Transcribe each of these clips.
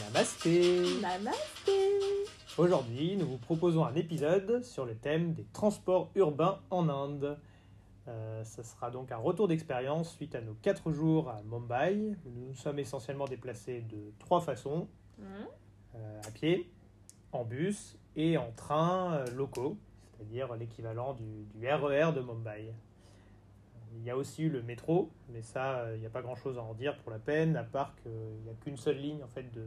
Namasté Namasté Aujourd'hui, nous vous proposons un épisode sur le thème des transports urbains en Inde. Euh, ce sera donc un retour d'expérience suite à nos 4 jours à Mumbai. où Nous nous sommes essentiellement déplacés de trois façons Mhm. euh, à pied, en bus et en train euh, locaux, c'est-à-dire l'équivalent du, du RER de Mumbai. Il y a aussi eu le métro, mais ça, euh, il n'y a pas grand-chose à en dire pour la peine, à part qu'il n'y a qu'une seule ligne en fait de,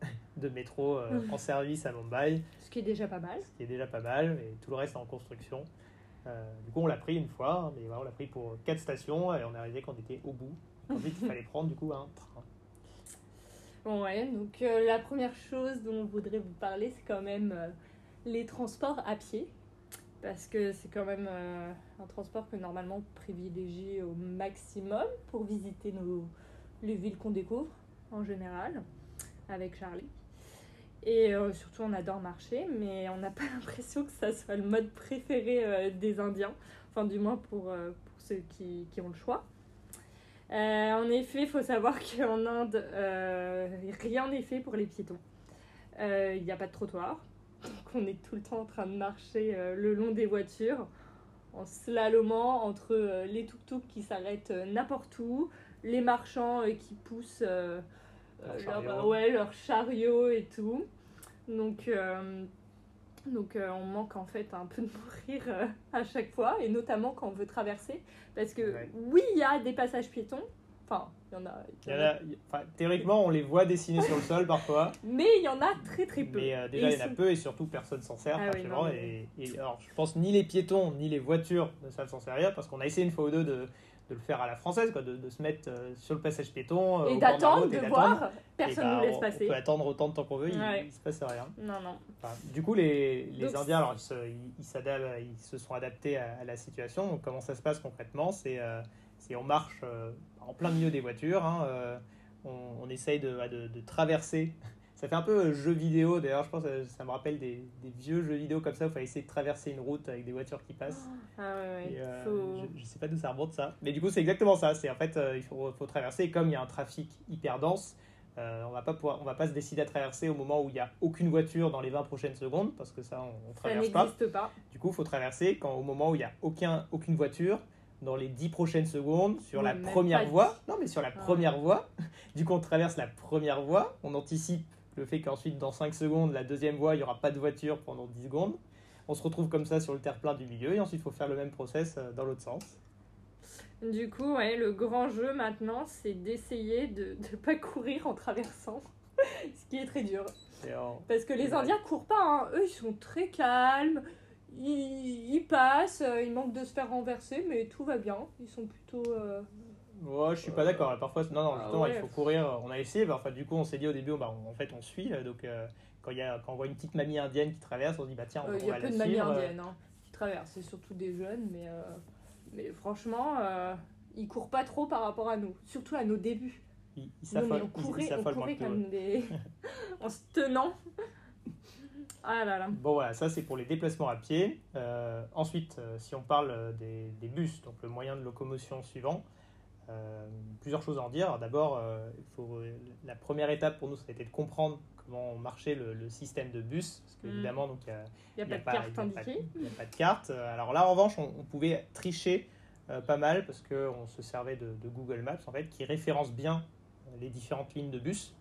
de métro euh, en service à Mumbai, Ce qui est déjà pas mal. ce qui est déjà pas mal, et tout le reste est en construction. Euh, du coup, on l'a pris une fois, hein, mais voilà, on l'a pris pour quatre stations, et on est arrivé quand on était au bout. Ensuite, il fallait prendre du coup un train. Bon, ouais, donc euh, la première chose dont on voudrait vous parler, c'est quand même euh, les transports à pied. Parce que c'est quand même euh, un transport que normalement on privilégie au maximum pour visiter nos, les villes qu'on découvre en général avec Charlie. Et euh, surtout, on adore marcher, mais on n'a pas l'impression que ça soit le mode préféré euh, des Indiens. Enfin, du moins pour, pour ceux qui, qui ont le choix. En effet, il faut savoir qu'en Inde, rien n'est fait pour les piétons. Il n'y a pas de trottoir. Donc on est tout le temps en train de marcher euh, le long des voitures, en slalomant entre euh, les tuk-tuk qui s'arrêtent euh, n'importe où, les marchands qui poussent Leur leur, ouais, leur chariot et tout. Donc, donc on manque en fait un peu de mourir à chaque fois, et notamment quand on veut traverser. Parce que Ouais. oui, il y a des passages piétons. Enfin, y en a. Il y en a- enfin, théoriquement, on les voit dessinés sur le sol parfois. Mais il y en a très très peu. Mais euh, déjà, Et il y en a sont- peu et surtout personne s'en sert. Ah oui, actuellement, non, et, et alors, je pense ni les piétons ni les voitures ne savent s'en servir parce qu'on a essayé une fois ou deux de, de le faire à la française, quoi, de, de se mettre euh, sur le passage piéton euh, Et de d'attendre, de voir. Personne bah, ne nous laisse on- passer. On peut attendre autant de temps qu'on veut, il, Ouais. il se passe rien. Non, non. Enfin, du coup, les, les Donc, Indiens, alors, ils, se, ils, ils s'adaptent- ils se sont adaptés à, à la situation. Donc, comment ça se passe concrètement? C'est euh, c'est on marche euh, en plein milieu des voitures. hein, euh, on, on essaye de, de- de traverser. Ça fait un peu euh, jeu vidéo. D'ailleurs, je pense que ça me rappelle des, des vieux jeux vidéo comme ça où il fallait essayer de traverser une route avec des voitures qui passent. Ah ouais, ouais. Et, euh, faut- je, je sais pas d'où ça remonte ça. Mais du coup, c'est exactement ça. C'est en fait, il faut, faut traverser. Et comme il y a un trafic hyper dense, euh, on va pas pouvoir, on va pas se décider à traverser au moment où il y a aucune voiture dans les 20 prochaines secondes parce que ça, on, on Ça traverse pas. n'existe pas. Du coup, il faut traverser quand au moment où il y a aucun, aucune voiture dans les 10 prochaines secondes sur la première voie. Non, mais sur la Ah. première voie. Du coup, on traverse la première voie. On anticipe le fait qu'ensuite, dans 5 secondes, la deuxième voie, il n'y aura pas de voiture pendant 10 secondes. On se retrouve comme ça sur le terre-plein du milieu et ensuite, il faut faire le même process euh, dans l'autre sens. Du coup, ouais, le grand jeu maintenant, c'est d'essayer de ne pas courir en traversant. Ce qui est très dur. Parce que les. Indiens courent pas, hein. eux ils sont très calmes, passent, euh, ils manquent de se faire renverser, mais tout va bien. Ils sont plutôt. euh, Ouais, je suis pas d'accord. Parfois, non, non, Ah justement, ouais. il faut courir. On a essayé. bah, enfin, du coup, on s'est dit au début, bah, on- en fait, on suit. donc, euh, quand, il y a, quand on voit une petite mamie indienne qui traverse, on se dit, bah tiens, on, euh, Il on y a va peu la de suivre. indiennes hein, qui traversent, c'est surtout des jeunes, mais, euh, mais franchement, euh, ils courent pas trop par rapport à nous, surtout à nos débuts. Ils, ils s'affolent- on ils- ils courait, on courait comme des. en se tenant. Ah là là. Bon voilà, ça c'est pour les déplacements à pied. Euh, ensuite, euh, si on parle des, des bus, donc le moyen de locomotion suivant, euh, plusieurs choses à en dire. D'abord, la première étape pour nous, ça a été de comprendre comment marchait le, le système de bus, parce Mm. qu'évidemment, donc il a- n'y a pas de carte il indiquée. N'y a pas de carte. Alors là, en revanche, on, on pouvait tricher pas mal parce qu'on se servait de, de Google Maps, en fait, qui référence bien les différentes lignes de bus.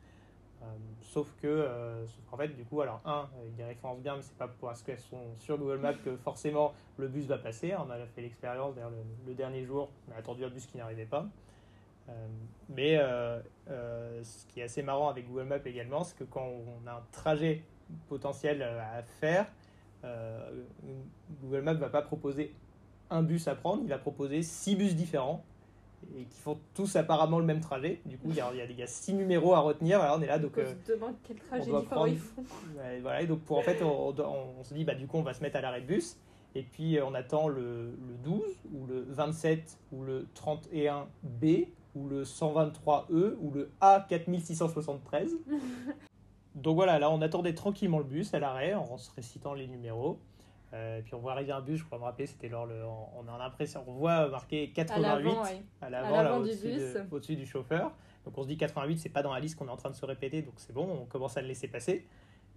Sauf que, euh, qu'en fait, du coup, alors, un, euh, il les référence bien, mais c'est pas parce qu'elles sont sur Google Maps que forcément le bus va passer. On a fait l'expérience, d'ailleurs, le, dernier jour, on a attendu un bus qui n'arrivait pas. Euh, mais ce qui est assez marrant avec Google Maps également, c'est que quand on a un trajet potentiel à faire, Google Maps va pas proposer un bus à prendre, il va proposer six bus différents et qui font tous apparemment le même trajet. Du coup, il y a, y a- y a six numéros à retenir. Alors, on est là, donc on euh, se demande quel trajet différent prendre- ils font. Ouais, voilà, et donc pour en fait, on, on- on se dit, bah, du coup, on va se mettre à l'arrêt de bus. Et puis, euh, on attend le, le 12, ou le 27, ou le 31B, ou le 123E, ou le A4673. donc voilà, là, on attendait tranquillement le bus à l'arrêt, en se récitant les numéros. Euh, puis on voit arriver un bus, je crois me rappeler, c'était lors le, on a l'impression, on voit marqué À 88 l'avant, ouais. à l'avant, au-dessus, de- du chauffeur. Donc on se dit 88, c'est pas dans la liste qu'on est en train de se répéter, donc c'est bon, on commence à le laisser passer.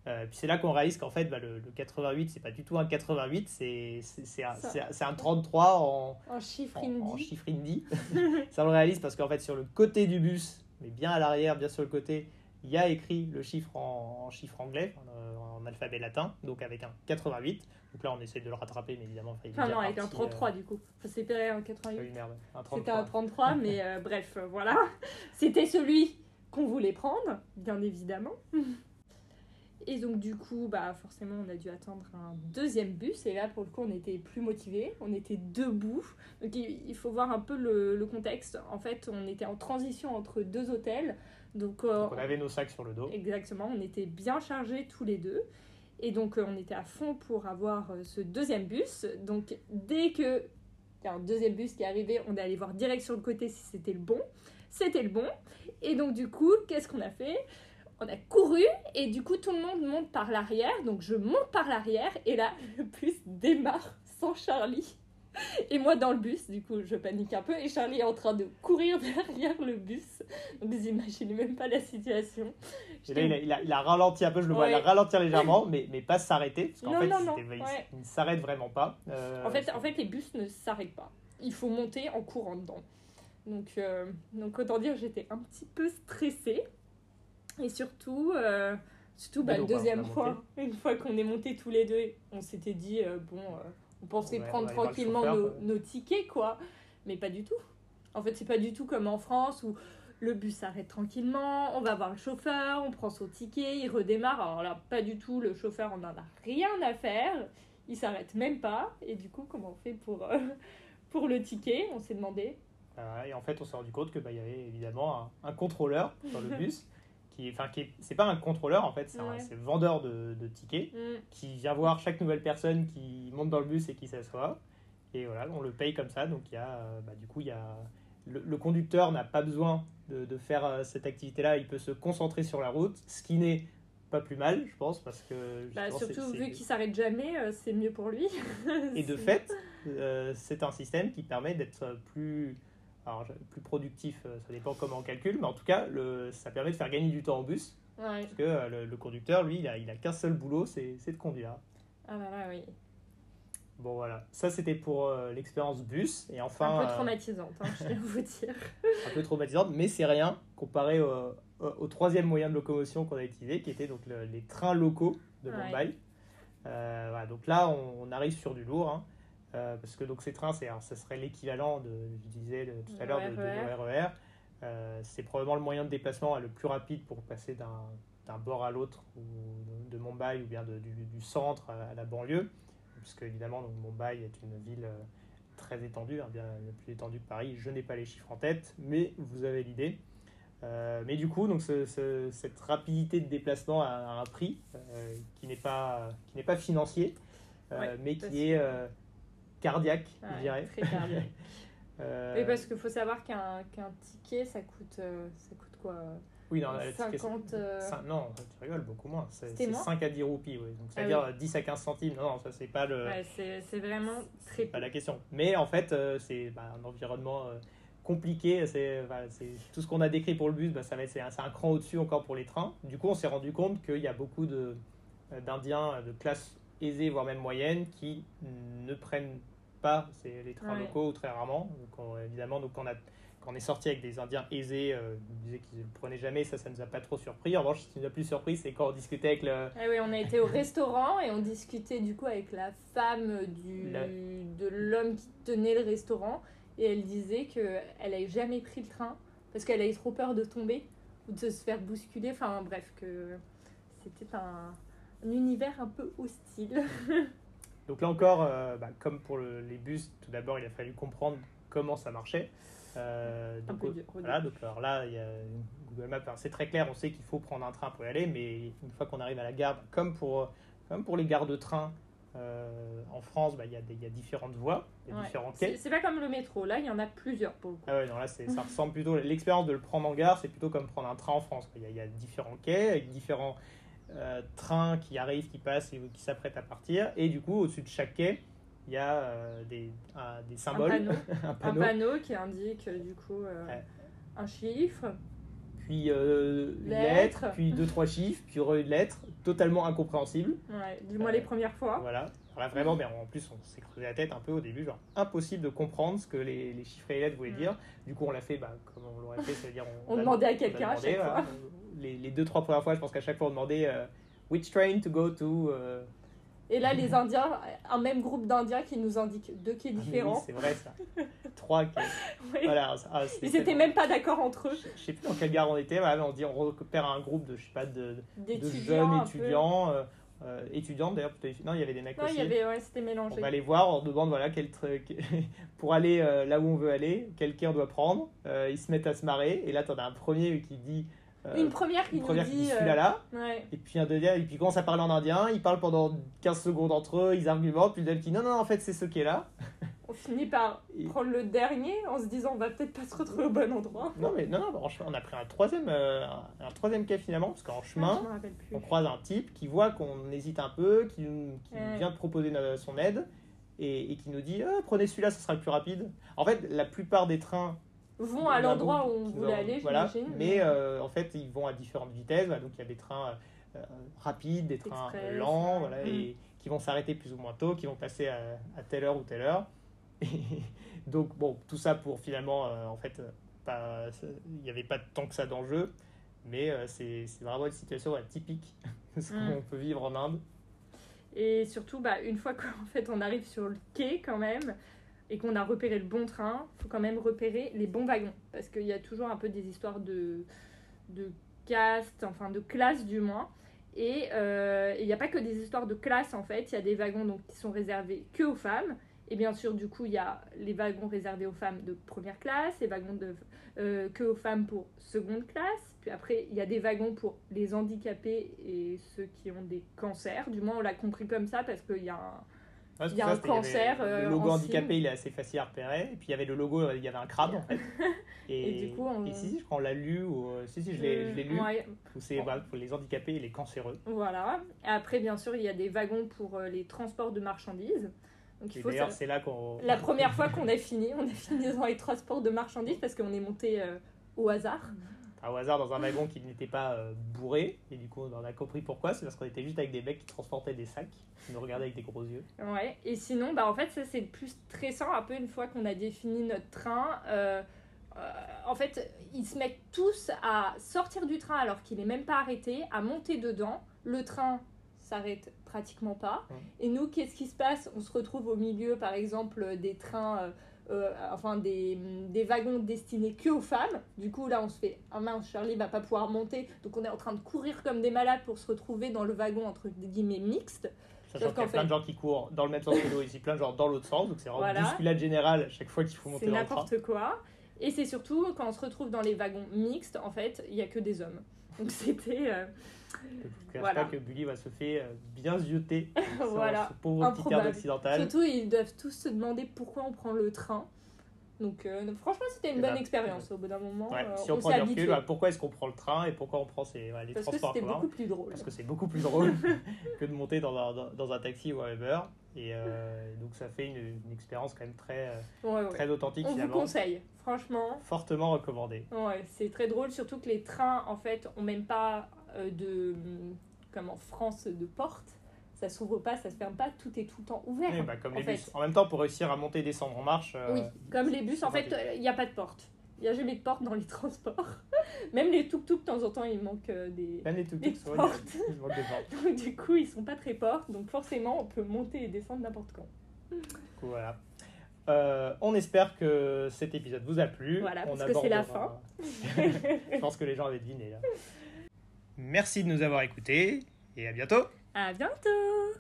Euh, puis c'est là qu'on réalise qu'en fait, bah, le, le 88, c'est pas du tout un 88, c'est, un, un- c'est un 33 en, En chiffre indie. ça on le réalise parce qu'en fait, sur le côté du bus, mais bien à l'arrière, bien sur le côté, il y a écrit le chiffre en, en chiffre anglais, en, en alphabet latin, donc avec un 88. Donc là, on essaie de le rattraper, mais évidemment, enfin, Enfin non, avec un parti, 33 euh, du coup. Enfin, c'était un ah 88. oui, merde, un C'était 33. un 33, mais euh, bref, euh, voilà. C'était celui qu'on voulait prendre, bien évidemment. Et donc du coup, bah forcément, on a dû attendre un deuxième bus. Et là, pour le coup, on était plus motivés. On était debout. Donc il il faut voir un peu le, le contexte. En fait, on était en transition entre deux hôtels. Donc, euh, Donc on avait nos sacs sur le dos. Exactement, on était bien chargés tous les deux. Et donc, euh, on était à fond pour avoir euh, ce deuxième bus. Donc, dès que il y a un deuxième bus qui est arrivé, on est allé voir direct sur le côté si c'était le bon. C'était le bon. Et donc, du coup, qu'est-ce qu'on a fait? On a couru et du coup, tout le monde monte par l'arrière. Donc, je monte par l'arrière et là, le bus démarre sans Charlie. Et moi dans le bus, du coup, je panique un peu et Charlie est en train de courir derrière le bus. Donc, vous imaginez même pas la situation. Et là, il a, il a- il a ralenti un peu, je le vois, il a Ouais. ralentir légèrement, mais, mais pas s'arrêter, parce qu'en Non, fait, non, il, non, il- ouais. il ne s'arrête vraiment pas. Euh, En fait, en fait, les bus ne s'arrêtent pas. Il faut monter en courant dedans. Donc, euh, donc autant dire, j'étais un petit peu stressée. Et surtout, euh, surtout bah, le deuxième fois, une fois qu'on est monté tous les deux, on s'était dit, euh, bon, on pensait Ouais, prendre tranquillement nos, tickets, quoi. Mais pas du tout. En fait, c'est pas du tout comme en France où le bus s'arrête tranquillement, on va voir le chauffeur, on prend son ticket, il redémarre. Alors là, pas du tout, le chauffeur, on en a rien à faire. Il s'arrête même pas. Et du coup, comment on fait pour, euh, pour le ticket? On s'est demandé. euh, et en fait, on s'est rendu compte qu'il y avait évidemment un, un contrôleur sur le bus, qui, enfin, qui est- c'est pas un contrôleur, en fait, c'est un Ouais. vendeur de, de tickets, Hmm, qui vient voir chaque nouvelle personne qui monte dans le bus et qui s'assoit. Et voilà, on le paye comme ça, donc il y a, euh, bah, du coup, il y a... Le, le conducteur n'a pas besoin de, de faire euh, cette activité-là, il peut se concentrer sur la route, ce qui n'est pas plus mal, je pense, parce que... Bah, surtout vu qu'il s'arrête jamais, euh, c'est mieux pour lui. Et de fait, euh, c'est un système qui permet d'être plus, alors, plus productif, euh, ça dépend comment on calcule, mais en tout cas, le, ça permet de faire gagner du temps au bus, Ouais. parce que euh, le, le conducteur, lui, il a, il a qu'un seul boulot, c'est de conduire. Ah là là, oui. Bon voilà, ça c'était pour euh, l'expérience bus, et enfin, un peu traumatisante, hein, je à vous dire. un peu traumatisante, mais c'est rien comparé au, au- au troisième moyen de locomotion qu'on a utilisé, qui était donc le- les trains locaux de Ouais. Mumbai. Euh, voilà, donc là, on, on arrive sur du lourd, hein, euh, parce que donc ces trains, c'est, alors, ça serait l'équivalent de, je disais de- tout à l'heure, de, de RER. nos RER. Euh, c'est probablement le moyen de déplacement le plus rapide pour passer d'un, d'un bord à l'autre, ou de, de Mumbai, ou bien du, du centre à, à la banlieue, puisque évidemment, donc, Mumbai est une ville euh, très étendue, hein, bien plus étendue que Paris. Je n'ai pas les chiffres en tête, mais vous avez l'idée. Mais du coup, donc ce- ce- cette rapidité de déplacement a, a un prix qui n'est pas qui n'est pas financier, Ouais, mais qui est que- cardiaque, je dirais. Très cardiaque. Euh, parce qu'il faut savoir qu'un qu'un ticket, ça coûte, euh, ça coûte quoi? Oui, non, le ticket, 50, euh, non, tu rigoles beaucoup moins. C'est C'était c'est moins 5 à 10 roupies, oui. Donc Ah c'est-à-dire 10 à 15 centimes. Non, non, ça c'est pas le. Ouais, c'est vraiment très pas la question. Mais en fait, euh, c'est bah, un environnement compliqué. C'est c'est- tout ce qu'on a décrit pour le bus, bah, ça va être- c'est un, un cran au-dessus encore pour les trains. Du coup, on s'est rendu compte qu'il y a beaucoup de, d'Indiens de classe aisée, voire même moyenne, qui ne prennent pas ces- les trains Ouais. locaux ou très rarement. Donc, on- évidemment, donc, on a, quand on est sorti avec des Indiens aisés, euh, ils disaient qu'ils ne le prenaient jamais. Ça, ça nous a pas trop surpris. En revanche, ce qui nous a plus surpris, c'est quand on discutait avec le, Ah oui, on a été au restaurant et on discutait du coup avec la femme du, La- de l'homme qui tenait le restaurant et elle disait que elle avait jamais pris le train parce qu'elle avait trop peur de tomber ou de se faire bousculer. Enfin bref, que c'était un, un univers un peu hostile. Donc là encore, euh, bah, comme pour le- les bus, tout d'abord, il a fallu comprendre comment ça marchait. Euh, donc, peu voilà, donc alors là, il y a Google Maps, c'est très clair, on sait qu'il faut prendre un train pour y aller, mais une fois qu'on arrive à la gare, comme pour, comme pour les gares de train euh, en France, bah, il y, a des- il y a différentes voies, il y a Ouais. différents C'est quais. c'est pas comme le métro, là il y en a plusieurs pour le coup. Ah ouais, non, là, c'est- ça ressemble plutôt, l'expérience de le prendre en gare, c'est plutôt comme prendre un train en France. Il y a, il y a différents quais avec différents, euh, trains qui arrivent, qui passent et qui s'apprêtent à partir. Et du coup, au-dessus de chaque quai, il y a euh, des, un- des symboles, panneau. un Un panneau, qui indique euh, du coup euh, Ouais. un chiffre. puis une lettre, puis deux, trois chiffres, puis une lettre, totalement incompréhensible. Ouais, du moins les premières fois. Voilà. Là, vraiment, mais en plus, on s'est creusé la tête un peu au début, genre impossible de comprendre ce que les, les chiffres et les lettres voulaient Mm. dire. Du coup, on l'a fait bah, comme on l'aurait fait, c'est-à-dire On a- demandait à quelqu'un à chaque fois. Les, les deux, trois premières fois, je pense qu'à chaque fois, on demandait euh, which train to go to. euh, Et là, les Indiens, un même groupe d'Indiens qui nous indique deux quais ah, mais oui, différents. c'est vrai ça. trois. quais. Oui. Voilà. ah, Ils étaient tellement- même pas d'accord entre eux. Je je sais plus dans quelle gare on était, voilà, mais on dit on repère un groupe de, je sais pas, de, de jeunes étudiants, euh, euh, étudiantes d'ailleurs, non, il y avait des mecs Non, aussi. il y avait, ouais, c'était On mélangé. va les voir, on demande voilà, quel pour aller euh, là où on veut aller, quel quai on doit prendre. Euh, ils se mettent à se marrer, et là, tu en as un premier qui dit. Euh, Une première qui une première nous qui dit. euh, celui-là là, ouais. et puis un deuxième, et puis ils commencent à parler en indien, ils parlent pendant 15 secondes entre eux, ils argumentent, puis le deuxième qui dit non, non, en fait, c'est ce qui est là. On finit par Et- prendre le dernier en se disant on va peut-être pas se retrouver au bon endroit. Non, mais non, non, en chemin, on a pris un troisième, euh, un, un troisième quai finalement, parce qu'en chemin. Rappelle plus. on croise un type qui voit qu'on hésite un peu, qui, qui Ouais. vient de proposer son aide et, et qui nous dit Ah, prenez celui-là, ce sera le plus rapide. En fait, la plupart des trains Vont à l'endroit où on voulait aller, voilà, j'imagine. mais euh, en fait, ils vont à différentes vitesses. donc il y a des trains euh, rapides, des trains Express, lents, ouais. voilà, Mm. et qui vont s'arrêter plus ou moins tôt, qui vont passer à, à telle heure ou telle heure. Et donc bon, tout ça pour finalement, euh, en fait, euh, il n'y avait pas tant que ça d'enjeu. Mais euh, c'est vraiment une situation ouais, typique de ce Mm. qu'on peut vivre en Inde. Et surtout, bah, une fois qu'en fait on arrive sur le quai quand même et qu'on a repéré le bon train, faut quand même repérer les bons wagons. Parce qu'il y a toujours un peu des histoires de, de caste, enfin de classe du moins. Et euh, il n'y a pas que des histoires de classe en fait, il y a des wagons donc, qui sont réservés que aux femmes. Et bien sûr, du coup, il y a les wagons réservés aux femmes de première classe, les wagons de, euh, que aux femmes pour seconde classe. Puis après, il y a des wagons pour les handicapés et ceux qui ont des cancers. Du moins, on l'a compris comme ça parce qu'il y a un... Ouais, c'est Il y a un cancer, il y avait euh, Le logo en handicapé, signe. il est assez facile à repérer. Et puis il y avait le logo, il y avait un crabe en fait. Et, Et du coup, on- et si, si, je crois qu'on l'a lu. Ou, euh, si, si, je l'ai je l'ai lu. Ouais, Où c'est Bon. bah, pour les handicapés et les cancéreux. voilà. Après, bien sûr, il y a des wagons pour euh, les transports de marchandises. Donc il Et faut d'ailleurs, ça- c'est là qu'on. La première fois qu'on a fini, on a fini dans les transports de marchandises parce qu'on est monté euh, au hasard. Au hasard, dans un wagon qui n'était pas euh, bourré. Et du coup, on a compris pourquoi. C'est parce qu'on était juste avec des mecs qui transportaient des sacs. Qui nous regardaient avec des gros yeux. Ouais, et sinon, bah en fait, ça c'est le plus stressant un peu une fois qu'on a défini notre train. Euh, euh, en fait, ils se mettent tous à sortir du train alors qu'il est même pas arrêté, à monter dedans. Le train s'arrête pratiquement pas. Et nous, qu'est-ce qui se passe? On se retrouve au milieu, par exemple, des trains. Euh, enfin des, des wagons destinés que aux femmes. Du coup, là, on se fait Ah mince, Charlie va pas pouvoir monter. Donc, on est en train de courir comme des malades pour se retrouver dans le wagon entre guillemets mixte. Sachant qu'il y a plein de gens qui courent dans le même sens que nous, ici plein de gens dans l'autre sens, donc c'est vraiment Voilà. bousculade générale à chaque fois qu'il faut monter C'est dans le train. n'importe quoi. Et c'est surtout quand on se retrouve dans les wagons mixtes, en fait, il y a que des hommes. Donc c'était euh, Je ne cache Voilà. pas que Bully va se faire euh, bien zioter sur voilà. ce pauvre petit Improbable. occidental. Surtout ils doivent tous se demander pourquoi on prend le train. Donc euh, donc, franchement c'était une bonne expérience. Au bout d'un moment, Ouais, euh, si on, on prend du recul, bah, pourquoi est-ce qu'on prend le train et pourquoi on prend ces, voilà, les Parce que transports en c'était beaucoup plus drôle. Parce que c'est beaucoup plus drôle que de monter dans un, dans- dans un taxi ou un Uber. Et euh, donc ça fait une, une expérience quand même très, euh, Ouais, ouais. très authentique On vous finalement. conseille, franchement. Fortement recommandé. Ouais, c'est très drôle, surtout que les trains, en fait, ont même pas de, comme en France, de porte. Ça s'ouvre pas, ça se ferme pas, tout est tout le temps ouvert. Oui, bah, comme les fait. bus. En même temps, pour réussir à monter et descendre en marche, euh, Oui, comme les bus, en fait, il n'y a pas de porte. Il n'y a jamais de porte dans les transports. Même les tuk-tuk, de temps en temps, il manque euh, des... même les tuk des portes. ils manquent de portes. Donc, du coup, ils sont pas très portes. Donc, forcément, on peut monter et descendre n'importe quand. Du coup, voilà. Euh, on espère que cet épisode vous a plu. Voilà, On parce que c'est la abordera- Je pense que les gens avaient deviné là. Merci de nous avoir écoutés et à bientôt. À bientôt!